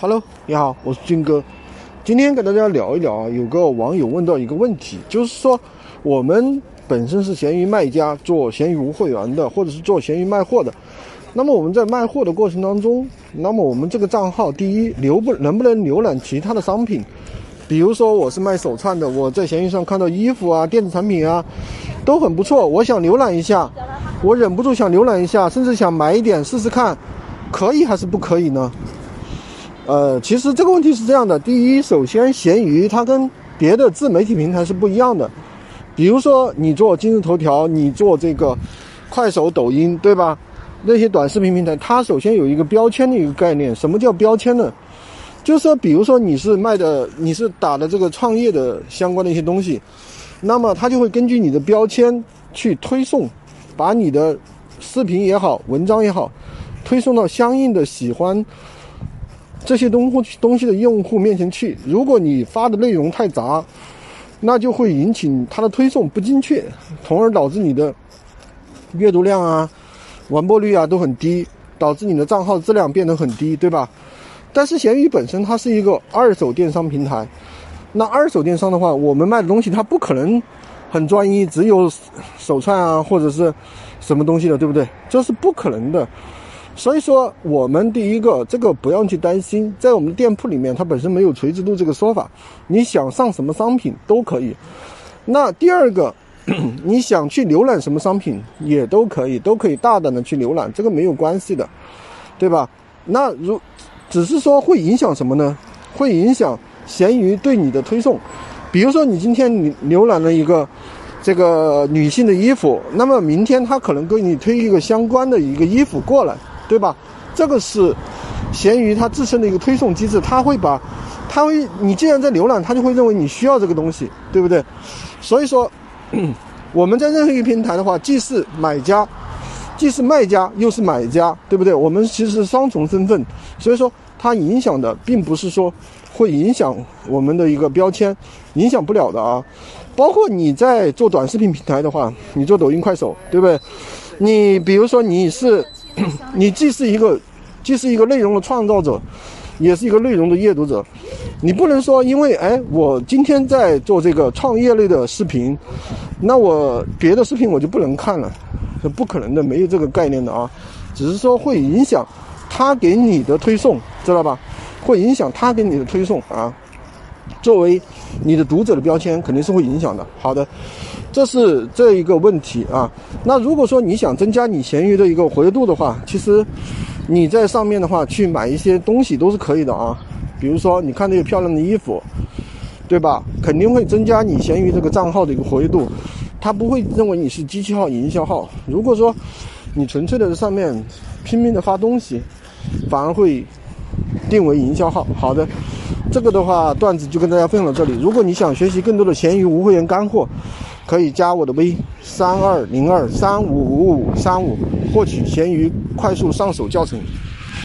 Hello，你好，我是军哥。今天跟大家聊一聊啊，有个网友问到一个问题，就是说我们本身是闲鱼卖家，做闲鱼无货源的，或者是做闲鱼卖货的。那么我们在卖货的过程当中，那么我们这个账号，第一，留不能不能浏览其他的商品？比如说我是卖手串的，我在闲鱼上看到衣服啊、电子产品啊，都很不错，我想浏览一下，我忍不住想浏览一下，甚至想买一点试试看，可以还是不可以呢？呃，其实这个问题是这样的：第一，首先，闲鱼它跟别的自媒体平台是不一样的。比如说，你做今日头条，你做这个快手、抖音，对吧？那些短视频平台，它首先有一个标签的一个概念。什么叫标签呢？就是说，比如说你是卖的，你是打的这个创业的相关的一些东西，那么它就会根据你的标签去推送，把你的视频也好、文章也好，推送到相应的喜欢。这些东西东西的用户面前去，如果你发的内容太杂，那就会引起它的推送不精确，从而导致你的阅读量啊、完播率啊都很低，导致你的账号质量变得很低，对吧？但是闲鱼本身它是一个二手电商平台，那二手电商的话，我们卖的东西它不可能很专一，只有手串啊或者是什么东西的，对不对？这是不可能的。所以说，我们第一个这个不用去担心，在我们店铺里面，它本身没有垂直度这个说法，你想上什么商品都可以。那第二个，你想去浏览什么商品也都可以，都可以大胆的去浏览，这个没有关系的，对吧？那如只是说会影响什么呢？会影响闲鱼对你的推送。比如说，你今天你浏览了一个。这个女性的衣服，那么明天他可能给你推一个相关的一个衣服过来，对吧？这个是闲鱼它自身的一个推送机制，它会把，它会，你既然在浏览，它就会认为你需要这个东西，对不对？所以说，我们在任何一个平台的话，既是买家，既是卖家，又是买家，对不对？我们其实是双重身份，所以说它影响的并不是说会影响我们的一个标签，影响不了的啊。包括你在做短视频平台的话，你做抖音、快手，对不对？你比如说你是，你既是一个，既是一个内容的创造者，也是一个内容的阅读者。你不能说因为哎，我今天在做这个创业类的视频，那我别的视频我就不能看了，是不可能的，没有这个概念的啊。只是说会影响他给你的推送，知道吧？会影响他给你的推送啊。作为你的读者的标签肯定是会影响的。好的，这是这一个问题啊。那如果说你想增加你闲鱼的一个活跃度的话，其实你在上面的话去买一些东西都是可以的啊。比如说你看那个漂亮的衣服，对吧？肯定会增加你闲鱼这个账号的一个活跃度。他不会认为你是机器号、营销号。如果说你纯粹的上面拼命的发东西，反而会定为营销号。好的。这个的话，段子就跟大家分享到这里。如果你想学习更多的闲鱼无会员干货，可以加我的微三二零二三五五五三五，获取闲鱼快速上手教程。